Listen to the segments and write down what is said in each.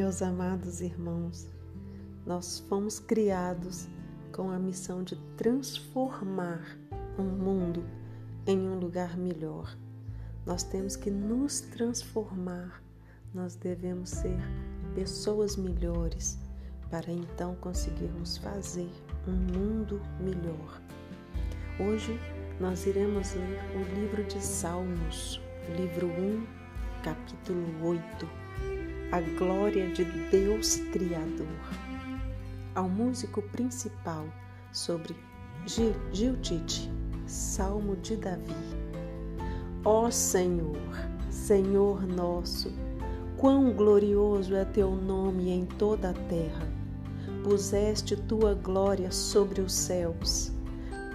Meus amados irmãos, nós fomos criados com a missão de transformar um mundo em um lugar melhor. Nós temos que nos transformar, nós devemos ser pessoas melhores para então conseguirmos fazer um mundo melhor. Hoje nós iremos ler o livro de Salmos, livro 1, capítulo 8, a glória de Deus Criador. Ao músico principal sobre Giltite, Salmo de Davi. Ó Senhor, Senhor nosso, quão glorioso é teu nome em toda a terra. Puseste tua glória sobre os céus.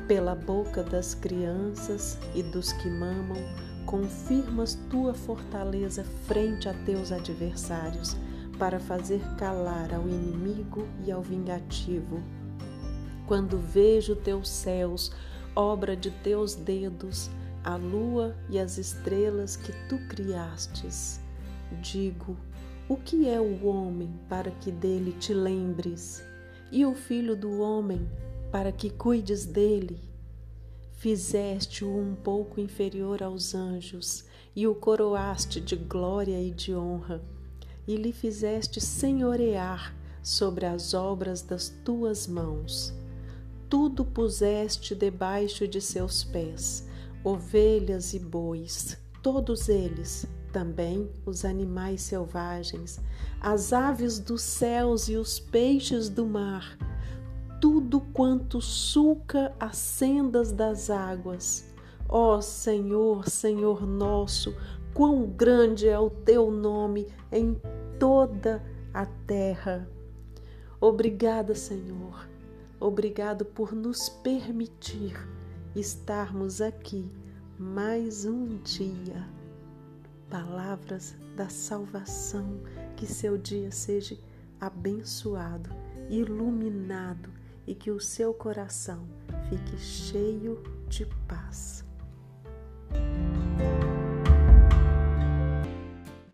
Pela boca das crianças e dos que mamam, confirmas tua fortaleza frente a teus adversários, para fazer calar ao inimigo e ao vingativo. Quando vejo teus céus, obra de teus dedos, a lua e as estrelas que tu criastes. Digo: o que é o homem para que dele te lembres? E o filho do homem para que cuides dele? Fizeste-o um pouco inferior aos anjos e o coroaste de glória e de honra, e lhe fizeste senhorear sobre as obras das tuas mãos. Tudo puseste debaixo de seus pés, ovelhas e bois, todos eles, também os animais selvagens, as aves dos céus e os peixes do mar, tudo quanto sulca as sendas das águas. Ó Senhor, Senhor nosso, quão grande é o teu nome em toda a terra. Obrigada, Senhor Obrigado por nos permitir estarmos aqui mais um dia. Palavras da salvação, que seu dia seja abençoado, iluminado e que o seu coração fique cheio de paz.